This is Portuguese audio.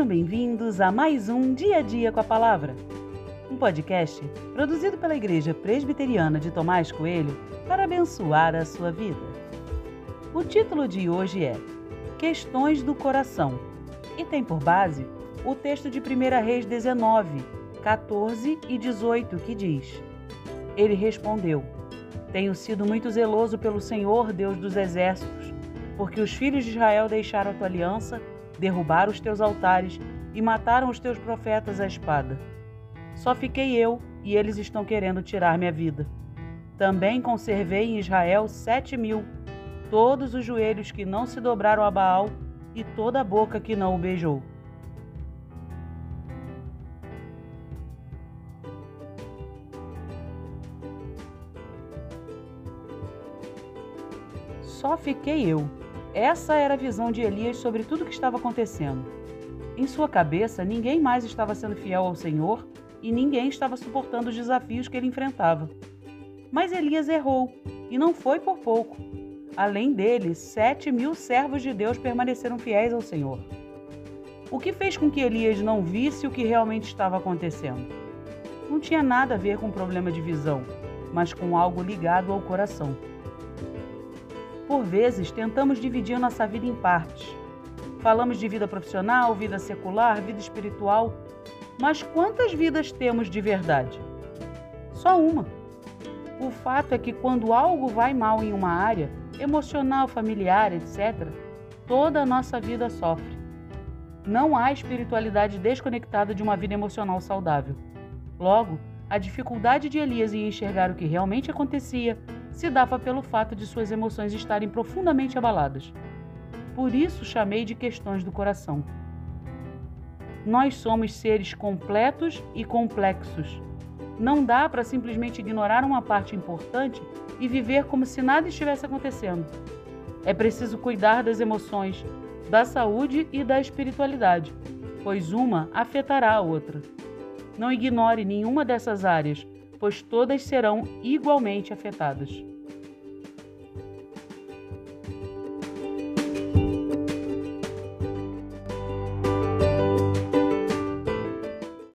Sejam bem-vindos a mais um Dia a Dia com a Palavra, um podcast produzido pela Igreja Presbiteriana de Tomás Coelho para abençoar a sua vida. O título de hoje é Questões do Coração e tem por base o texto de 1 Reis 19, 14 e 18, que diz: Ele respondeu: Tenho sido muito zeloso pelo Senhor, Deus dos exércitos, porque os filhos de Israel deixaram a tua aliança derrubaram os teus altares e mataram os teus profetas à espada. Só fiquei eu e eles estão querendo tirar minha vida. Também conservei em Israel sete mil, todos os joelhos que não se dobraram a Baal e toda a boca que não o beijou. Só fiquei eu essa era a visão de Elias sobre tudo o que estava acontecendo. Em sua cabeça, ninguém mais estava sendo fiel ao Senhor e ninguém estava suportando os desafios que ele enfrentava. Mas Elias errou, e não foi por pouco. Além dele, sete mil servos de Deus permaneceram fiéis ao Senhor. O que fez com que Elias não visse o que realmente estava acontecendo? Não tinha nada a ver com problema de visão, mas com algo ligado ao coração. Por vezes, tentamos dividir nossa vida em partes. Falamos de vida profissional, vida secular, vida espiritual, mas quantas vidas temos de verdade? Só uma. O fato é que quando algo vai mal em uma área, emocional, familiar, etc., toda a nossa vida sofre. Não há espiritualidade desconectada de uma vida emocional saudável. Logo, a dificuldade de Elias em enxergar o que realmente acontecia se dava pelo fato de suas emoções estarem profundamente abaladas. Por isso chamei de questões do coração. Nós somos seres completos e complexos. Não dá para simplesmente ignorar uma parte importante e viver como se nada estivesse acontecendo. É preciso cuidar das emoções, da saúde e da espiritualidade, pois uma afetará a outra. Não ignore nenhuma dessas áreas, pois todas serão igualmente afetadas.